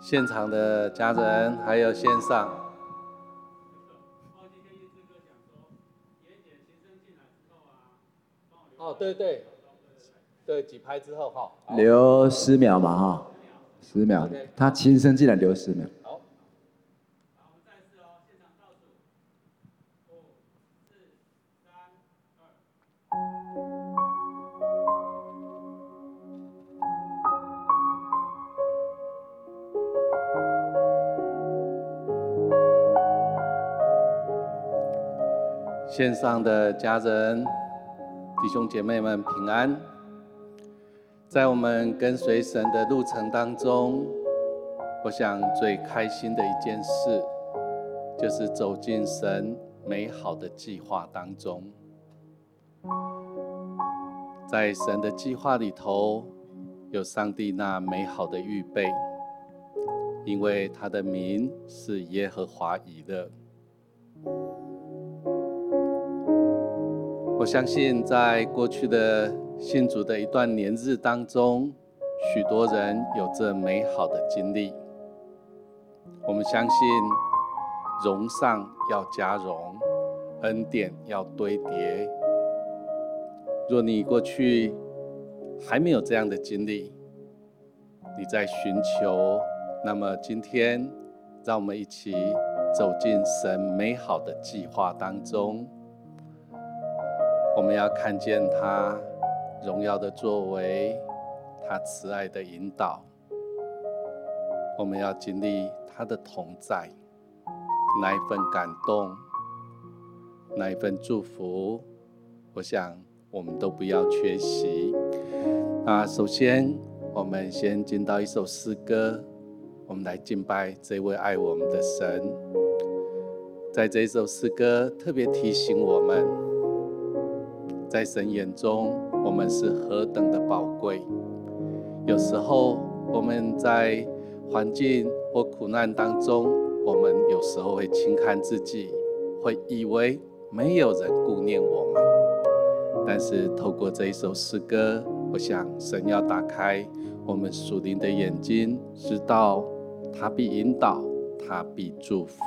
现场的家人，还有线上。哦，对对，对，几拍之后哈，留十秒嘛哈，十秒，他亲身进来留十秒。线上的家人、弟兄姐妹们平安。在我们跟随神的路程当中，我想最开心的一件事，就是走进神美好的计划当中。在神的计划里头，有上帝那美好的预备，因为他的名是耶和华以勒。我相信，在过去的信主的一段年日当中，许多人有着美好的经历。我们相信，荣上要加荣，恩典要堆叠。若你过去还没有这样的经历，你在寻求，那么今天，让我们一起走进神美好的计划当中。我们要看见他荣耀的作为，他慈爱的引导。我们要经历他的同在，那一份感动，那一份祝福。我想我们都不要缺席。啊，首先我们先进到一首诗歌，我们来敬拜这位爱我们的神。在这一首诗歌特别提醒我们。在神眼中，我们是何等的宝贵。有时候我们在环境或苦难当中，我们有时候会轻看自己，会以为没有人顾念我们。但是透过这一首诗歌，我想神要打开我们属灵的眼睛，知道他必引导，他必祝福。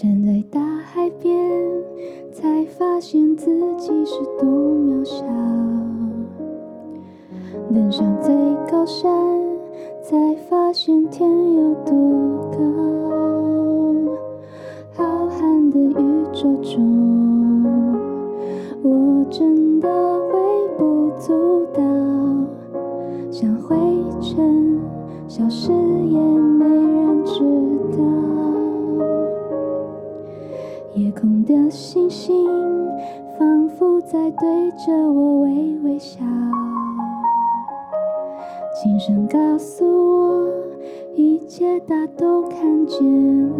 站在大海边，才发现自己是多渺小；登上最高山，才发现天有多高。浩瀚的宇宙中，我真对着我微微笑，轻声告诉我，一切大都看见了。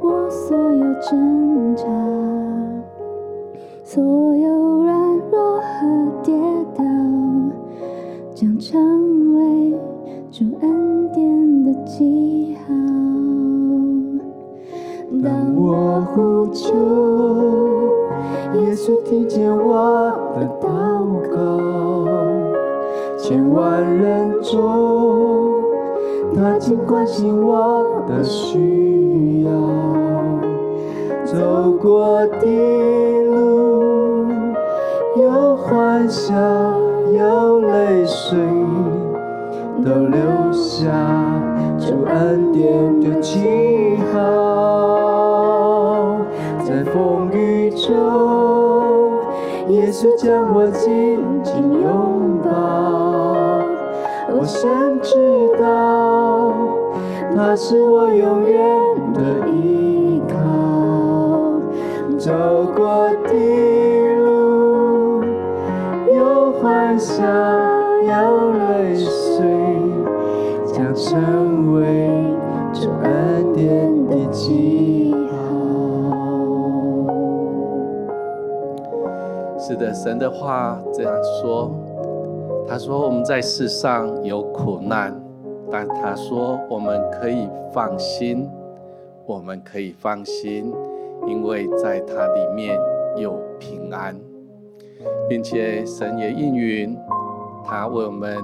我所有挣扎，所我的需要。走过的路，有欢笑，有泪水，都留下主恩典的记号。在风雨中，耶稣将我紧紧拥抱。我深知道，他是我永远的依靠。走过的路，有欢笑，有泪水，将成为这恩典的记号。是的，神的话这样说。他说：“我们在世上有苦难，但他说我们可以放心，我们可以放心，因为在他里面有平安，并且神也应允他为我们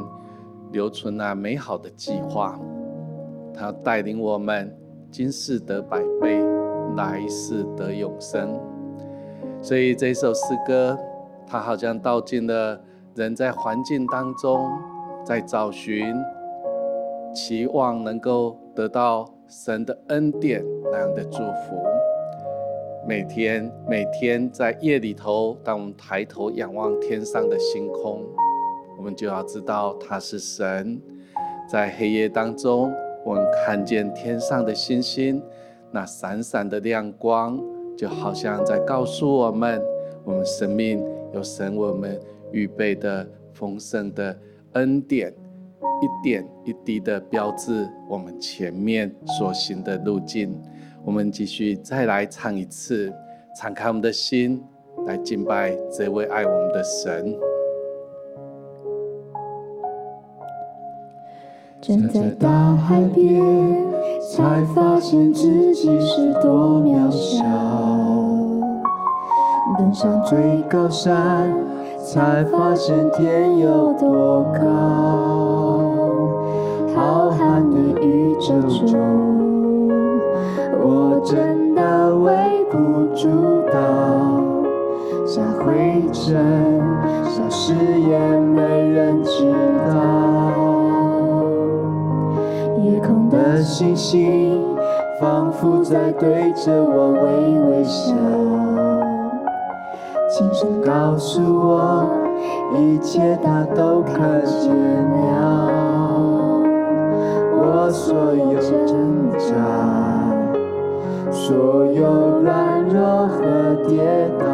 留存那美好的计划，他带领我们今世得百倍，来世得永生。所以这首诗歌，它好像道尽了人在环境当中，在找寻，期望能够得到神的恩典那样的祝福。每天每天在夜里头，当我们抬头仰望天上的星空，我们就要知道他是神。在黑夜当中，我们看见天上的星星，那闪闪的亮光。就好像在告诉我们，我们生命有神为我们预备的丰盛的恩典，一点一滴的标志我们前面所行的路径。我们继续再来唱一次，敞开我们的心来敬拜这位爱我们的神。站在大海边，才发现自己是多渺小；登上最高山，才发现天有多高。浩瀚的宇宙中，我真的微不足道，像灰尘，消失也没人知道。夜空的星星，仿佛在对着我微微笑，轻声告诉我，一切他都看见了。所有挣扎，所有软弱和跌倒，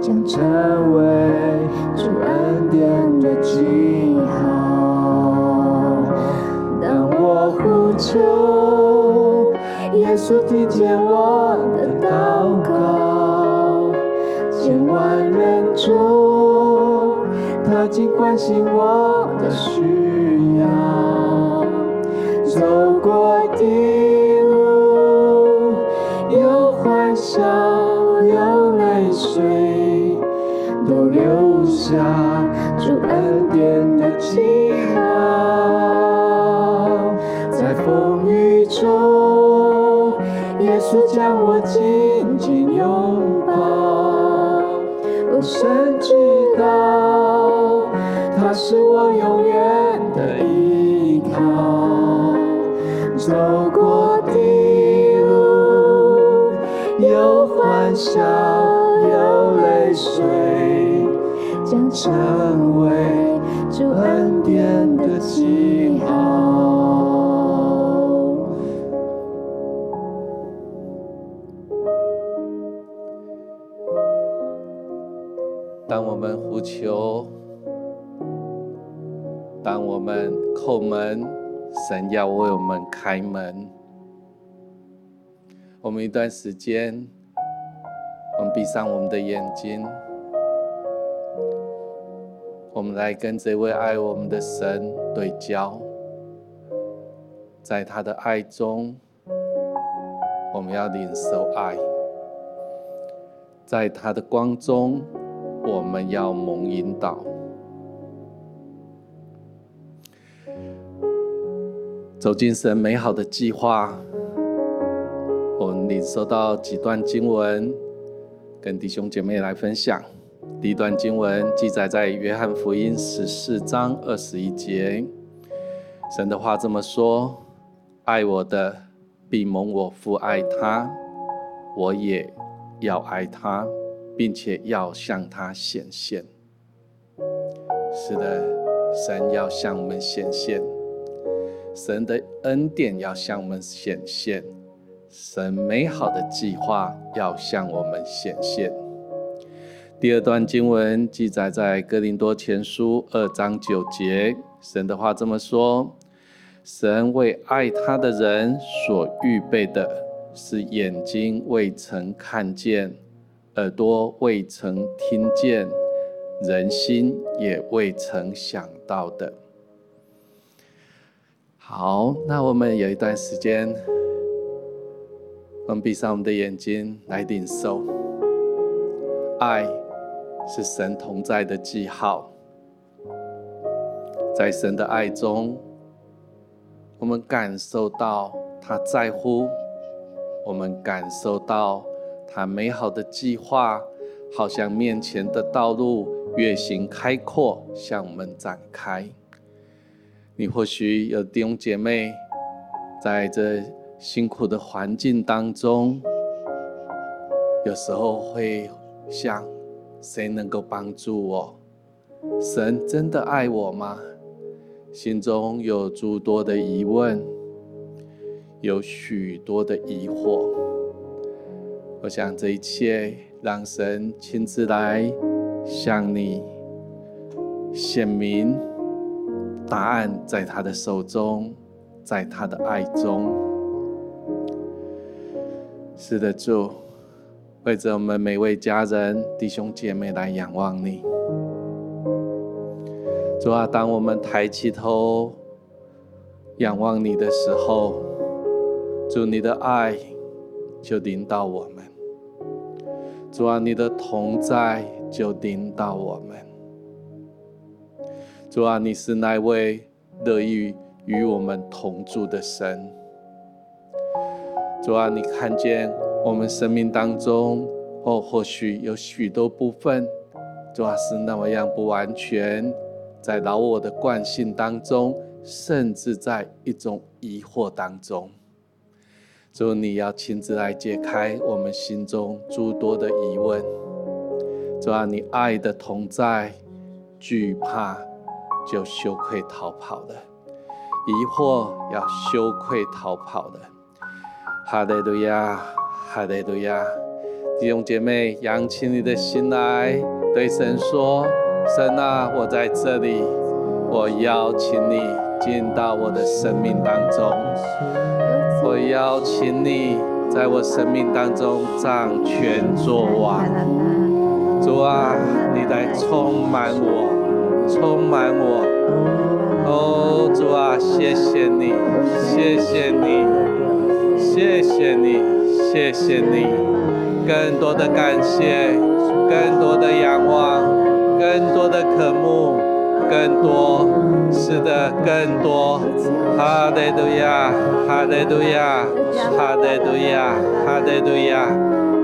将成为主恩典的记号。当我呼求，耶稣听见我的祷告，千万人中，他竟关心我的需紧紧拥抱。我深知道，他是我永远的依靠。走过的路，有欢笑，有泪水，将成为主恩典的记号。我们呼求，当我们叩门，神要为我们开门。我们一段时间，我们闭上我们的眼睛，我们来跟这位爱我们的神对焦，在他的爱中，我们要领受爱，在他的光中。我们要蒙引导，走进神美好的计划。我们领受到几段经文，跟弟兄姐妹来分享。第一段经文记载在约翰福音十四章二十一节，神的话这么说：“爱我的，必蒙我父爱他，我也要爱他。”并且要向他显现。是的，神要向我们显现，神的恩典要向我们显现，神美好的计划要向我们显现。第二段经文记载在哥林多前书二章九节，神的话这么说：神为爱他的人所预备的，是眼睛未曾看见。耳朵未曾听见，人心也未曾想到的。好，那我们有一段时间，我们闭上我们的眼睛来领受。爱是神同在的记号，在神的爱中，我们感受到他在乎，我们感受到他美好的计划，好像面前的道路越行开阔，向我们展开。你或许有弟兄姐妹，在这辛苦的环境当中，有时候会想：谁能够帮助我？神真的爱我吗？心中有诸多的疑问，有许多的疑惑。我想这一切，让神亲自来向你显明。答案在他的手中，在他的爱中。是的，主，为着我们每位家人、弟兄姐妹来仰望你。主啊，当我们抬起头仰望你的时候，主你的爱就临到我们。主啊，你的同在就领到我们。主啊，你是那位乐意与我们同住的神。主啊，你看见我们生命当中，哦，或许有许多部分，主啊是那么样不完全，在老我的惯性当中，甚至在一种疑惑当中。主，你要亲自来解开我们心中诸多的疑问。主啊，你爱的同在，惧怕。就羞愧逃跑的，疑惑要羞愧逃跑的。哈利路亚，哈利路亚！弟兄姐妹，扬起你的心来，对神说：“神啊，我在这里，我邀请你进到我的生命当中，我邀请你在我生命当中掌权作王。主啊，你来充满我。”充满我，哦，主啊，谢谢你，谢谢你，谢谢你，谢谢你，更多的感谢，更多的仰望，更多的渴慕，更多，是的，更多，哈利路亚，哈利路亚，哈利路亚，哈利路亚，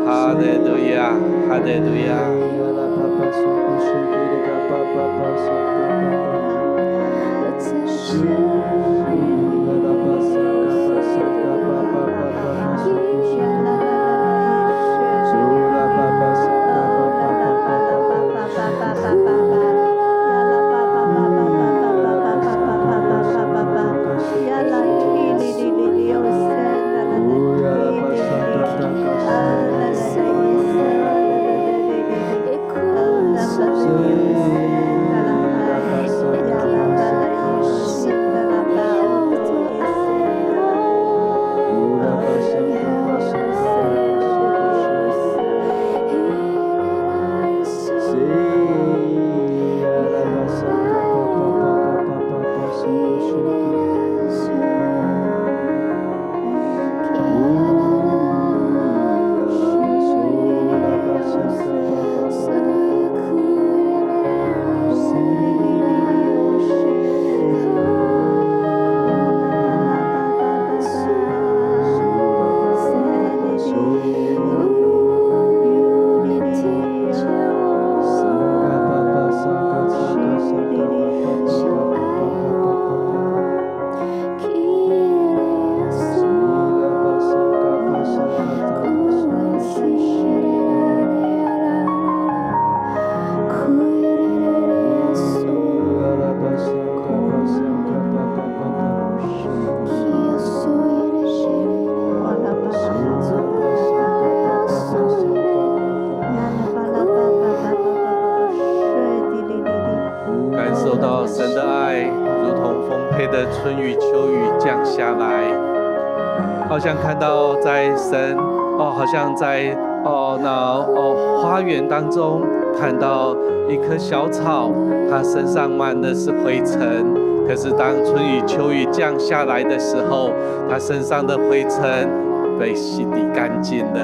哈利路亚，哈利路亚。在哦，那哦花园当中看到一棵小草，它身上满的是灰尘，可是当春雨秋雨降下来的时候，它身上的灰尘被洗涤干净了。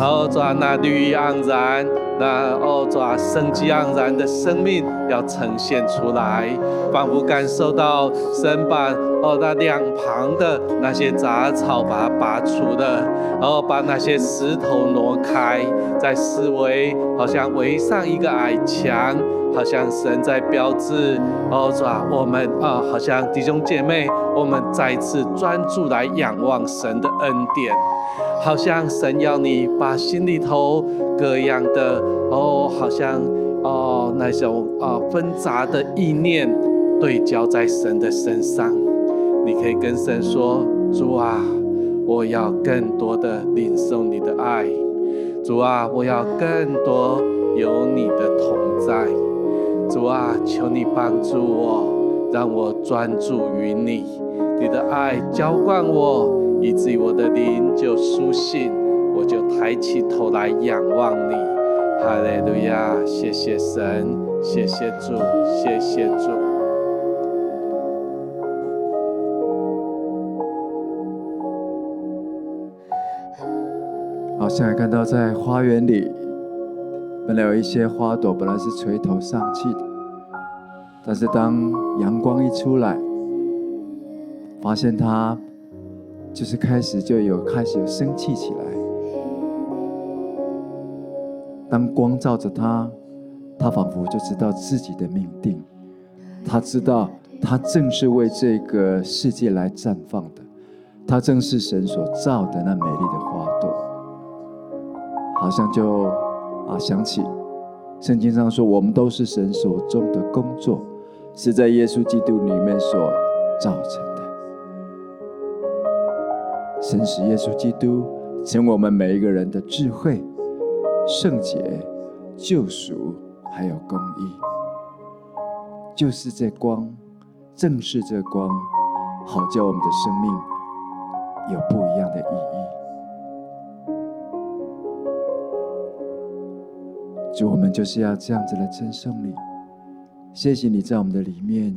哦，主啊，那绿意盎然，那哦，主啊，生机盎然的生命要呈现出来，仿佛感受到神把哦那两旁的那些杂草把它拔除了，然后把那些石头挪开，在四围好像围上一个矮墙。好像神在标志，哦，主啊，我们啊，好像弟兄姐妹，我们再次专注来仰望神的恩典，好像神要你把心里头各样的哦，好像哦那种啊纷杂的意念对焦在神的身上，你可以跟神说：主啊，我要更多的领受你的爱，主啊，我要更多有你的同在。主啊，求你帮助我，让我专注于你，你的爱浇灌我，以至于我的灵就苏醒，我就抬起头来仰望你。哈利路亚！谢谢神，谢谢主，谢谢主。好，现在看到在花园里。本来有一些花朵，本来是垂头丧气的，但是当阳光一出来，发现它就是开始就有开始有生气起来。当光照着它，它仿佛就知道自己的命定，它知道它正是为这个世界来绽放的，它正是神所造的那美丽的花，好像就。啊，想起圣经上说，我们都是神所中的工作，是在耶稣基督里面所造成的。神使耶稣基督成为我们每一个人的智慧、圣洁、救赎，还有公义。就是这光，正是这光，好叫我们的生命有不一样的意义。主，我们就是要这样子来称颂你。谢谢你在我们的里面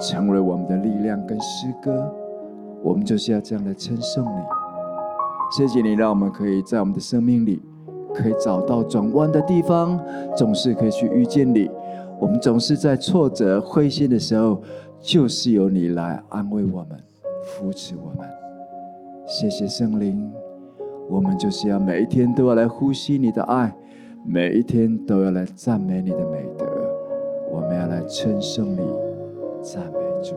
成为我们的力量跟诗歌，我们就是要这样来称颂你。谢谢你，让我们可以在我们的生命里可以找到转弯的地方，总是可以去遇见你。我们总是在挫折、灰心的时候，就是由你来安慰我们、扶持我们。谢谢圣灵，我们就是要每一天都要来呼吸你的爱。每一天都要来赞美你的美德，我们要来称颂你，赞美主，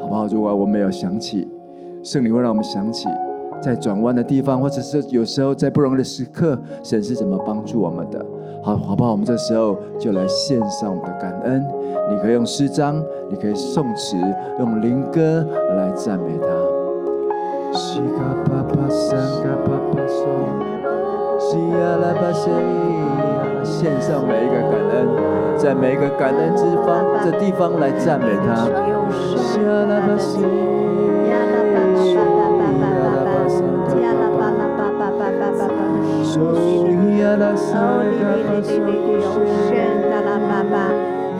好不好？如果我们有想起，圣灵会让我们想起，在转弯的地方，或者是有时候在不容易的时刻，神是怎么帮助我们的？好，好不好？我们这时候就来献上我们的感恩。你可以用诗章，你可以颂词，用灵歌来赞美他。西卡巴巴山卡巴巴松，西呀拉巴西，献上每一个感恩，在每一个感恩之方这地方来赞美他。西呀拉巴西，西呀拉巴巴巴巴巴，西呀拉巴拉巴巴巴巴巴巴，西呀拉沙卡巴西，西呀拉巴巴，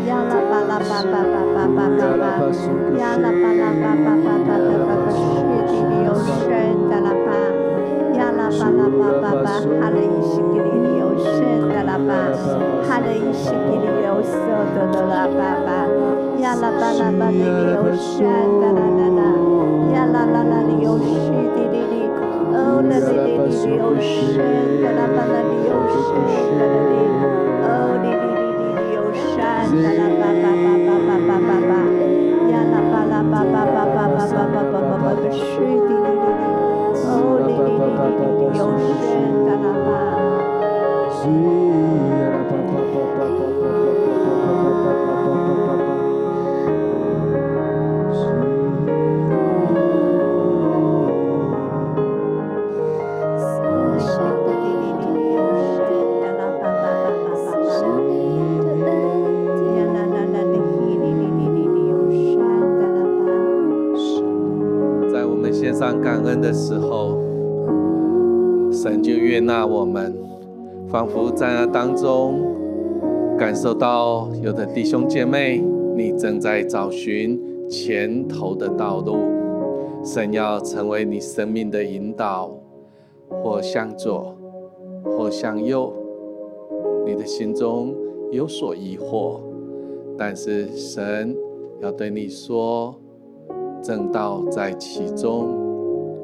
呀拉巴拉巴巴巴巴巴巴，呀拉巴拉巴巴巴巴巴巴，西。有神的啦吧，呀啦吧啦吧吧吧，哈利伊西基里有神的啦吧，哈利伊西基里有神的啦吧吧，呀啦吧啦吧里有神的啦啦啦，呀啦啦啦里有西的里里，哦啦里里里有神的啦吧啦里有神的啦里，哦里里里里心无旁骛仿佛在那当中，感受到有的弟兄姐妹，你正在找寻前头的道路，神要成为你生命的引导，或向左，或向右，你的心中有所疑惑，但是神要对你说，正道在其中，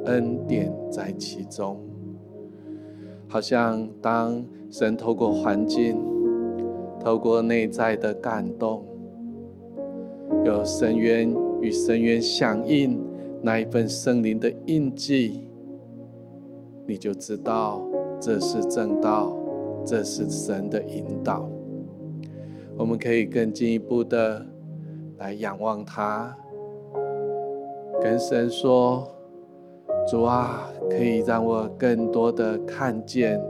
恩典在其中，好像当神透过环境。透过内在的感动，有深渊与深渊响应，那一份圣灵的印记，你就知道这是正道，这是神的引导。我们可以更进一步的来仰望他，跟神说：“主啊，可以让我更多的看见。”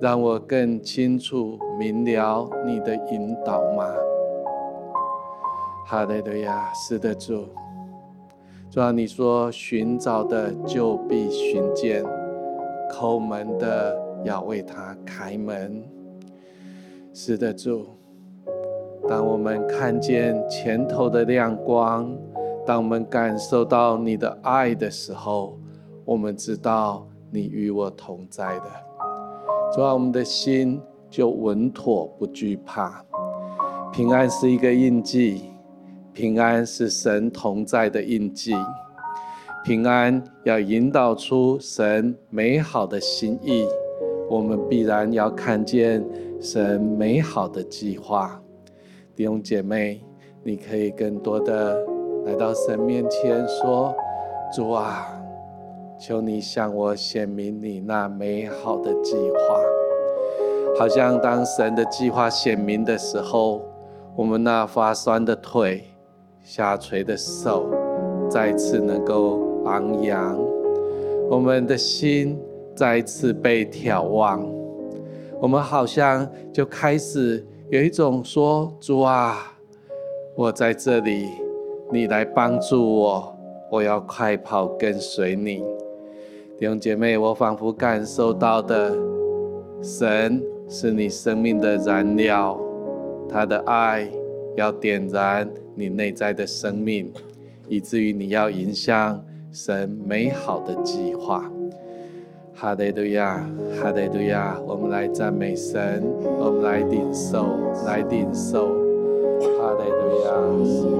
让我更清楚明了你的引导吗？哈利路亚，是的，主。主啊，你说寻找的就必寻见，叩门的要为他开门。是的，主。当我们看见前头的亮光，当我们感受到你的爱的时候，我们知道你与我同在的。主啊，我们的心就稳妥，不惧怕。平安是一个印记，平安是神同在的印记。平安要引导出神美好的心意，我们必然要看见神美好的计划。弟兄姐妹，你可以更多的来到神面前说：“主啊。”求你向我显明你那美好的计划，好像当神的计划显明的时候，我们那发酸的腿、下垂的手，再次能够昂扬，我们的心再次被眺望，我们好像就开始有一种说：主啊，我在这里，你来帮助我，我要快跑跟随你。弟兄姐妹，我仿佛感受到的，神是你生命的燃料，他的爱要点燃你内在的生命，以至于你要迎向神美好的计划。哈利路亚，哈利路亚，我们来赞美神，我们来领受，来领受，哈利路亚。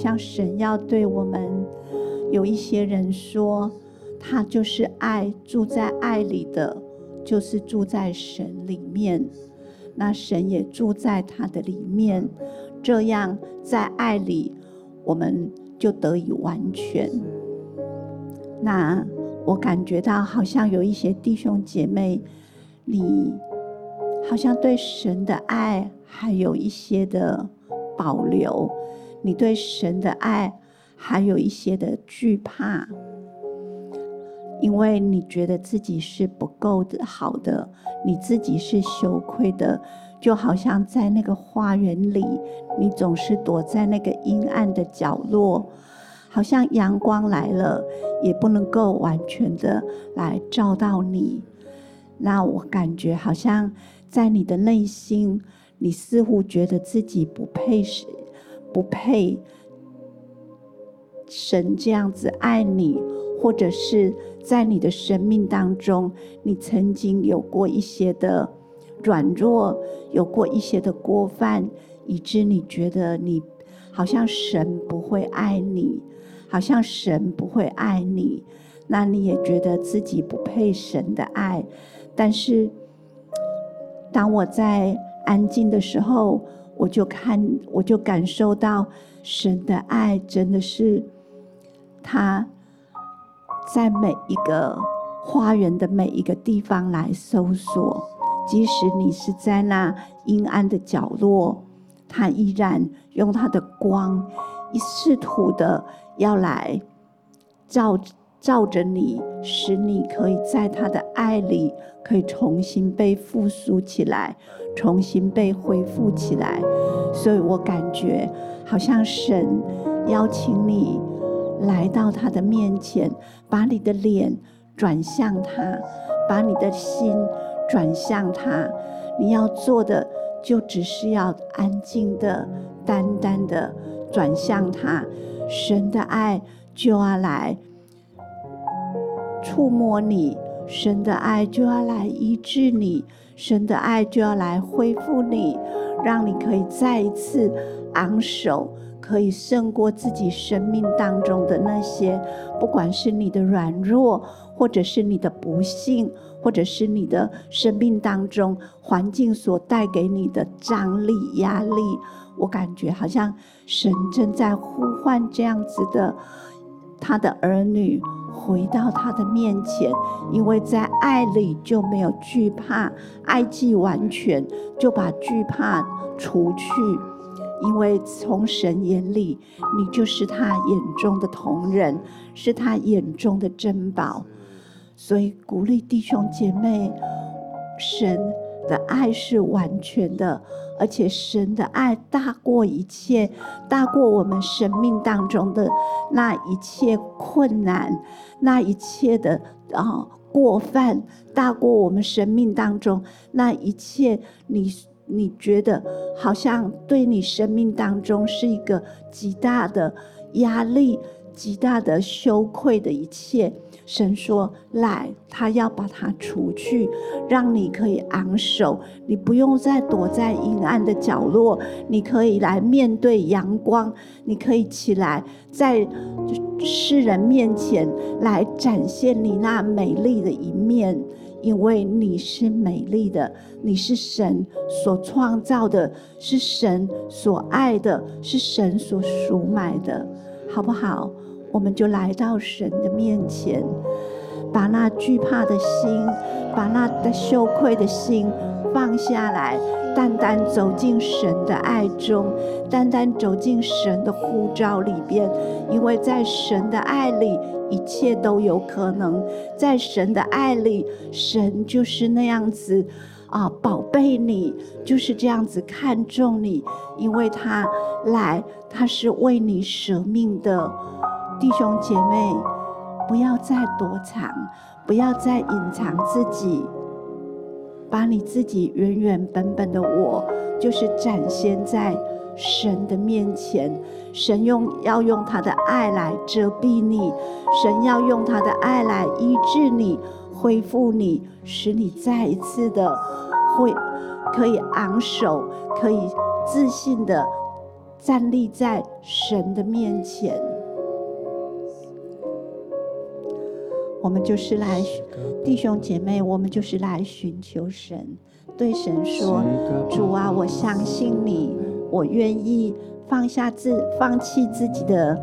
像神要对我们有一些人说，他就是爱，住在爱里的，就是住在神里面。那神也住在他的里面，这样在爱里，我们就得以完全。那我感觉到好像有一些弟兄姐妹，你好像对神的爱还有一些的保留。你对神的爱还有一些的惧怕，因为你觉得自己是不够的好的，你自己是羞愧的，就好像在那个花园里，你总是躲在那个阴暗的角落，好像阳光来了也不能够完全的来照到你。那我感觉好像在你的内心，你似乎觉得自己不配是。不配神这样子爱你，或者是在你的生命当中，你曾经有过一些的软弱，有过一些的过犯，以致你觉得你好像神不会爱你，好像神不会爱你。那你也觉得自己不配神的爱。但是，当我在安静的时候，我就看，我就感受到神的爱真的是，他在每一个花园的每一个地方来搜索，即使你是在那阴暗的角落，他依然用他的光，一试图的要来照。照着你，使你可以在他的爱里，可以重新被复苏起来，重新被恢复起来。所以我感觉好像神邀请你来到他的面前，把你的脸转向他，把你的心转向他。你要做的就只是要安静的、单单的转向他，神的爱就要来。触摸你，神的爱就要来医治你，神的爱就要来恢复你，让你可以再一次昂首，可以胜过自己生命当中的那些，不管是你的软弱，或者是你的不幸，或者是你的生命当中环境所带给你的张力、压力，我感觉好像神正在呼唤这样子的他的儿女。回到他的面前，因为在爱里就没有惧怕，爱既完全，就把惧怕除去。因为从神眼里，你就是他眼中的同人，是他眼中的珍宝。所以鼓励弟兄姐妹，神的爱是完全的。而且神的爱大过一切，大过我们生命当中的那一切困难，那一切的啊过犯，大过我们生命当中那一切你你觉得好像对你生命当中是一个极大的压力、极大的羞愧的一切。神说：“来，他要把它除去，让你可以昂首，你不用再躲在阴暗的角落，你可以来面对阳光，你可以起来，在世人面前来展现你那美丽的一面，因为你是美丽的，你是神所创造的，是神所爱的，是神所赎买的，好不好？”我们就来到神的面前，把那惧怕的心，把那的羞愧的心放下来，单单走进神的爱中，单单走进神的呼召里边。因为在神的爱里，一切都有可能。在神的爱里，神就是那样子啊，宝贝你，就是这样子看重你，因为他来，他是为你舍命的。弟兄姐妹，不要再躲藏，不要再隐藏自己，把你自己原原本本的我，就是展现在神的面前。神用要用他的爱来遮蔽你，神要用他的爱来医治你、恢复你，使你再一次的会可以昂首，可以自信的站立在神的面前。我们就是来，弟兄姐妹，我们就是来寻求神，对神说：“主啊，我相信你，我愿意放下自，放弃自己的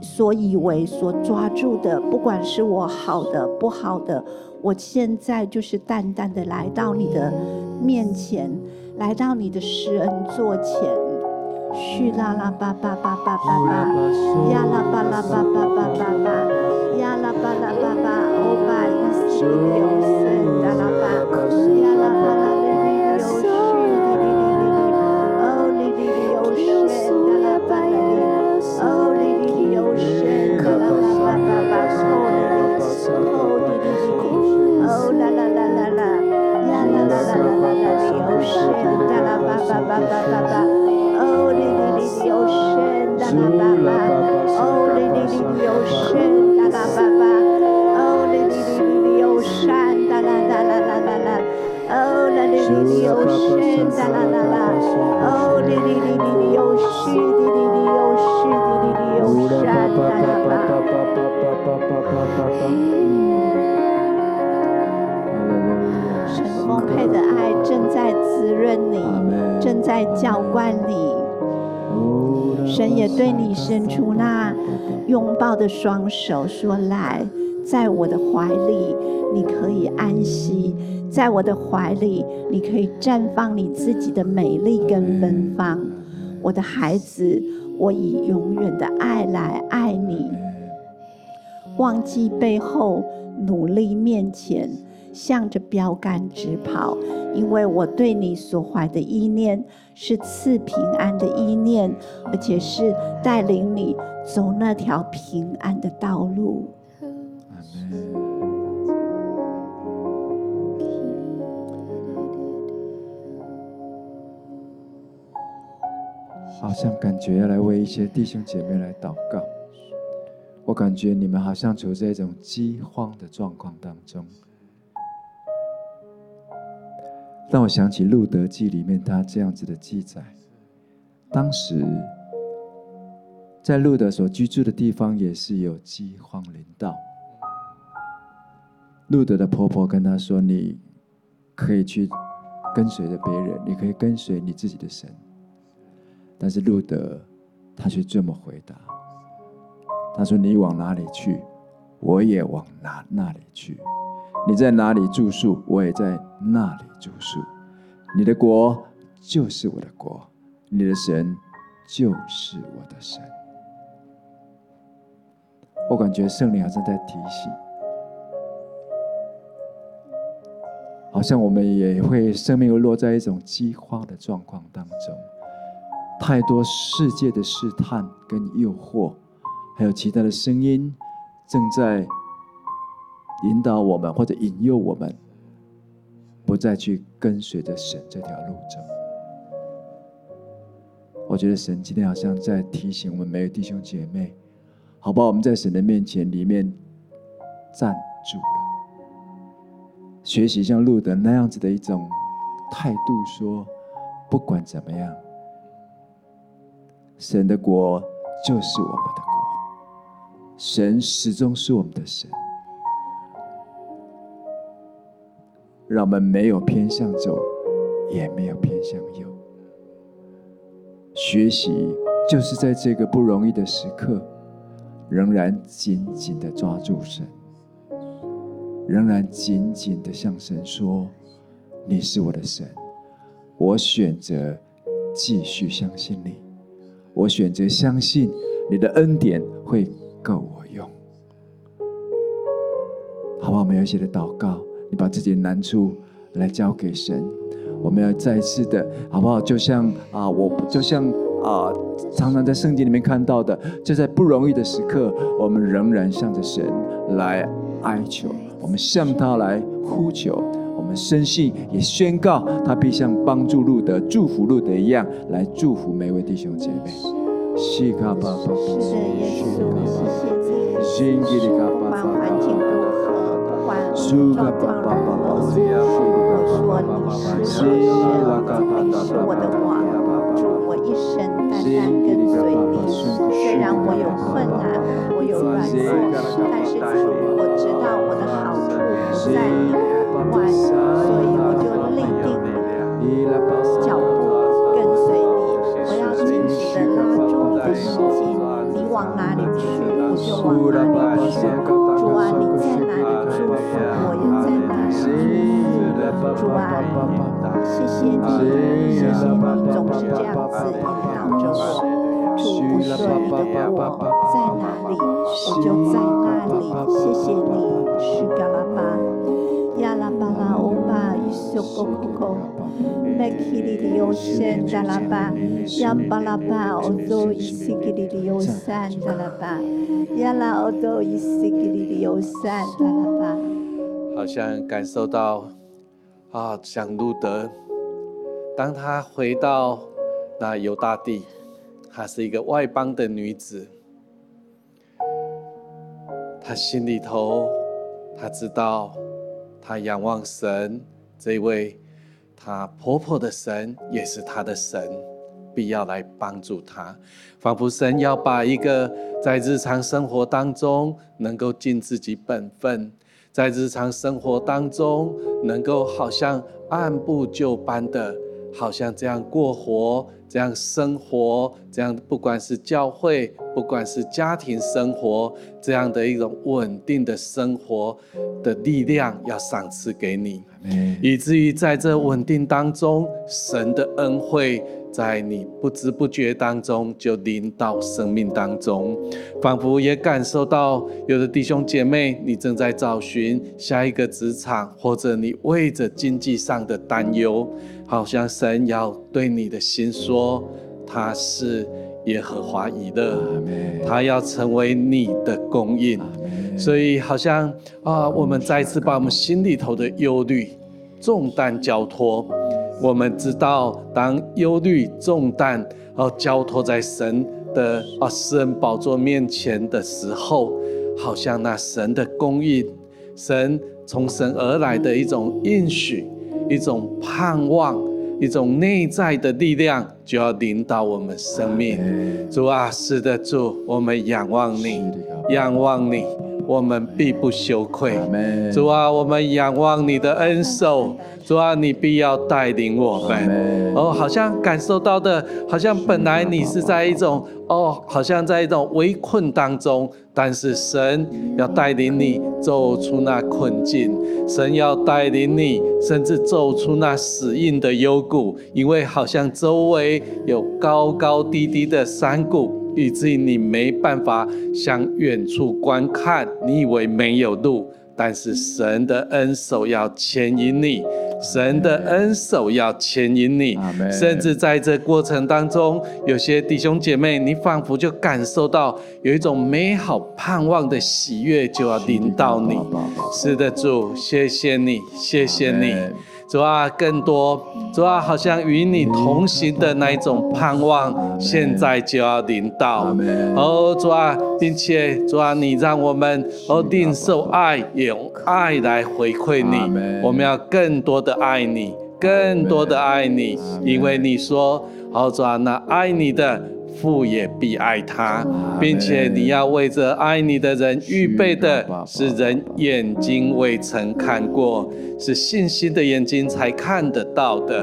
所以为、所抓住的，不管是我好的、不好的，我现在就是淡淡的来到你的面前，来到你的施恩座前。”嘘啦啦吧吧吧吧吧吧，呀啦吧啦吧吧吧吧吧，呀啦吧啦吧吧，欧巴伊斯里奥森达拉巴，呀啦吧啦哩哩哩奥嘘哩哩哩哩，哦哩哩哩奥森达拉巴哩哩，哦哩哩哩奥森达拉巴巴巴巴，哦哩哩哩，哦哩哩哩，哦啦啦啦啦啦，呀啦啦啦啦啦啦哩奥森达拉巴巴巴巴巴巴。呜啦吧吧，哦哩哩哩哩哟神哒啦吧吧，哦哩哩哩哩哩哟山哒啦哒啦啦啦啦，哦啦哩哩哩哟神哒啦啦啦，哦丰沛的爱正在滋润你，正在浇灌你。神也对你伸出那拥抱的双手，说：“来，在我的怀里，你可以安息；在我的怀里，你可以绽放你自己的美丽跟芬芳。我的孩子，我以永远的爱来爱你。忘记背后，努力面前。”向着标杆直跑，因为我对你所怀的意念是赐平安的意念，而且是带领你走那条平安的道路。好像感觉要来为一些弟兄姐妹来祷告，我感觉你们好像处在一种饥荒的状况当中。让我想起《路德记》里面他这样子的记载：当时在路德所居住的地方也是有饥荒临到。路德的婆婆跟他说：“你可以去跟随着别人，你可以跟随你自己的神。”但是路德他却这么回答：“他说你往哪里去，我也往哪那里去。”你在哪里住宿，我也在那里住宿。你的国就是我的国，你的神就是我的神。我感觉圣灵好像在提醒，好像我们也会生命又落在一种饥荒的状况当中，太多世界的试探跟诱惑，还有其他的声音正在。引导我们，或者引诱我们，不再去跟随着神这条路走。我觉得神今天好像在提醒我们每个弟兄姐妹，好不好？我们在神的面前里面站住了，学习像路德那样子的一种态度，说不管怎么样，神的国就是我们的国，神始终是我们的神。让我们没有偏向左，也没有偏向右。学习就是在这个不容易的时刻，仍然紧紧的抓住神，仍然紧紧的向神说：“你是我的神，我选择继续相信你，我选择相信你的恩典会够我用。”好不好？我们有一些的祷告。你把自己的难处来交给神，我们要再次的，好不好？就像啊，我就像啊，常常在圣经里面看到的，就在不容易的时刻，我们仍然向着神来哀求，我们向他来呼求，我们深信也宣告，他必像帮助路德、祝福路德一样，来祝福每位弟兄姐妹。西卡巴巴，是耶稣，谢谢你，不管环境如何。状况如何，我说你是我的神，这里是我的王，主我一生单单跟随你。虽然我有困难，我有软弱，但是主我知道我的好处不在你以外，所以我就立定脚步跟随你。我要紧紧的拉住你的丝巾，你往哪里去，我就往哪里去。主啊，你在，我要在哪里住宿。主啊，谢谢你，谢谢你总是这样子引导着我。主不是你的我在哪里，我就在哪里。谢谢你，是嘎拉巴，好像感受到啊，像路德，当他回到那犹大地，她是一个外邦的女子，她心里头，她知道，她仰望神这位，她婆婆的神也是她的神，必要来帮助她。仿佛神要把一个在日常生活当中能够尽自己本分，在日常生活当中能够好像按部就班的，好像这样过活。这样生活，这样不管是教会，不管是家庭生活，这样的一种稳定的生活的力量，要赏赐给你，以至于在这稳定当中，神的恩惠在你不知不觉当中就临到生命当中，仿佛也感受到有的弟兄姐妹，你正在找寻下一个职场，或者你为着经济上的担忧。好像神要对你的心说，他是耶和华以勒，他要成为你的供应。所以好像啊，我们再次把我们心里头的忧虑重担交托。我们知道，当忧虑重担哦交托在神的啊施恩宝座面前的时候，好像那神的供应，神从神而来的一种应许。一种盼望，一种内在的力量，就要领导我们生命。主啊，是的，主，我们仰望你，仰望你，我们必不羞愧。主啊，我们仰望你的恩手。主啊，你必要带领我们。哦，好像感受到的，好像本来你是在一种哦，好像在一种围困当中，但是神要带领你走出那困境，神要带领你，甚至走出那死硬的幽谷，因为好像周围有高高低低的山谷，以至于你没办法向远处观看，你以为没有路。但是神的恩手要牵引你，神的恩手要牵引你，甚至在这过程当中，有些弟兄姐妹，你仿佛就感受到有一种美好盼望的喜悦就要临到你。是的，主，谢谢你，谢谢你。主啊，更多主啊，好像与你同行的那一种盼望，现在就要临到。哦，主啊，并且主啊，你让我们哦定受爱，用爱来回馈你。我们要更多的爱你，更多的爱你，因为你说，哦，主啊，那爱你的。父也必爱他，并且你要为这爱你的人预备的，是人眼睛未曾看过，是信心的眼睛才看得到的，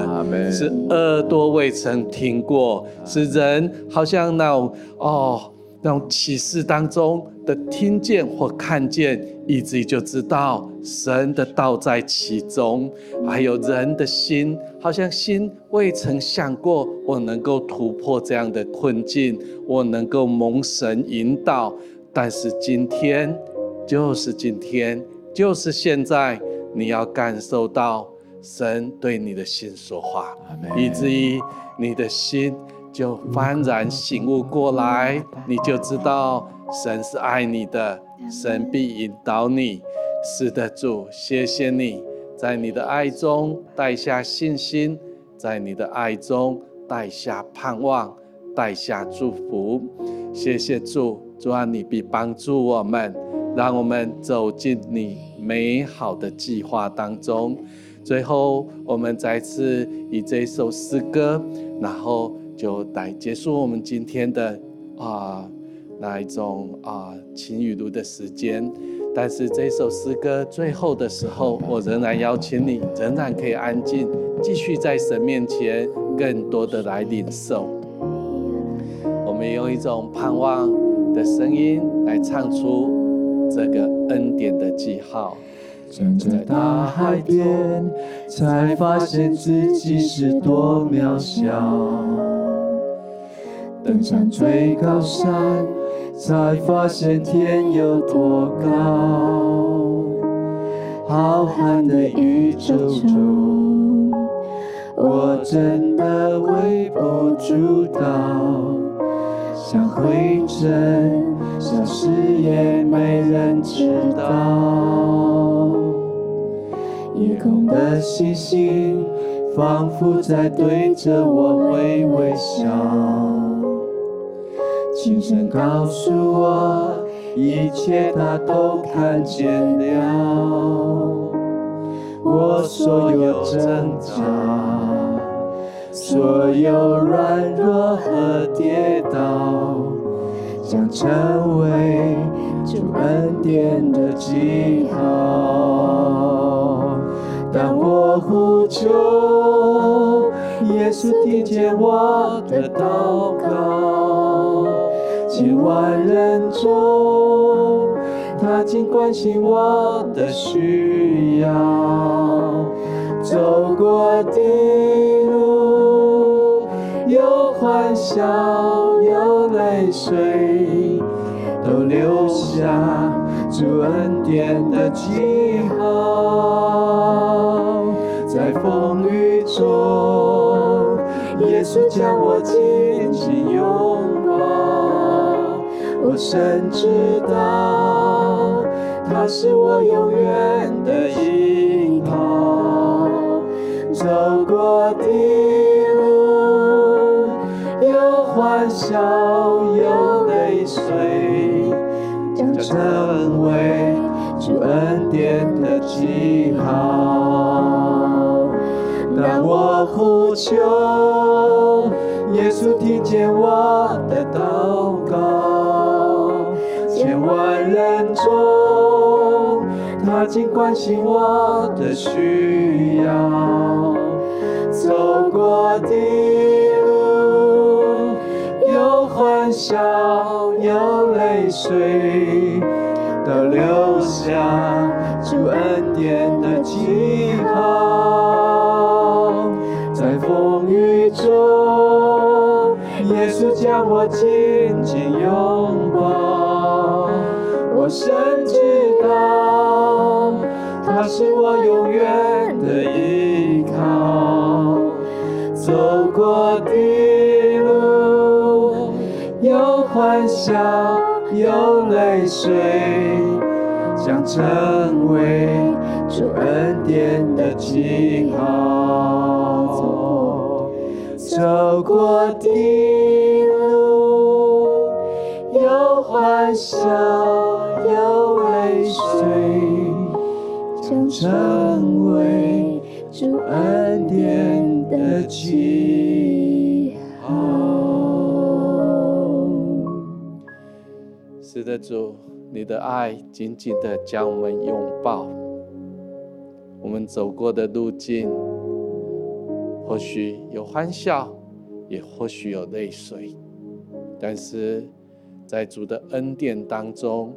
是耳朵未曾听过，是人好像那种哦。那种启示当中的听见或看见，以至于就知道神的道在其中。还有人的心，好像心未曾想过，我能够突破这样的困境，我能够蒙神引导。但是今天，就是今天，就是现在，你要感受到神对你的心说话，以至于你的心。就幡然醒悟过来，你就知道神是爱你的，神必引导你。是的，主，谢谢你，在你的爱中带下信心，在你的爱中带下盼望，带下祝福。谢谢主，主啊，你必帮助我们，让我们走进你美好的计划当中。最后，我们再次以这首诗歌，然后。就来结束我们今天的啊那一种啊晴雨露的时间，但是这首诗歌最后的时候，我仍然邀请你，仍然可以安静，继续在神面前更多的来领受。我们用一种盼望的声音来唱出这个恩典的记号。站在大海边，才发现自己是多渺小。登上最高山，才发现天有多高。浩瀚的宇宙中，我真的微不足道，像灰尘消失也没人知道。夜空的星星，仿佛在对着我微微笑。轻声告诉我，一切他都看见了。我所有挣扎，所有软弱和跌倒，将成为主恩典的记号。当我呼求，耶稣听见我的祷告，千万人中，他竟关心我的需要，走过的路，有欢笑，有泪水，都留下主恩典的记号。在风雨中，耶稣将我紧紧拥，我深知道，他是我永远的依靠。走过的路，有欢笑，有泪水，将成为主恩典的记号。当我呼求，耶稣听见我的尽关心我的需要。走过的路，有欢笑，有泪水，都留下主恩典的记号。在风雨中，耶稣将我紧紧拥抱，我深知，他是我永远的依靠。走过的路，有欢笑，有泪水，将成为主恩典的记号。走过的路，有欢笑，有泪水，将成为主恩典的记号。是的，主，你的爱紧紧的将我们拥抱。我们走过的路径，或许有欢笑，也或许有泪水，但是在主的恩典当中，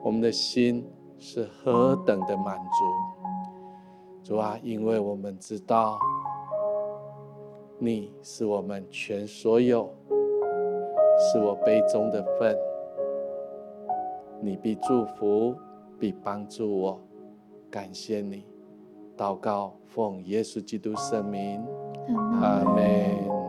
我们的心是何等的满足。主啊，因为我们知道，你是我们全所有，是我杯中的份。你必祝福，必帮助我。感谢你，祷告奉耶稣基督圣名，阿门。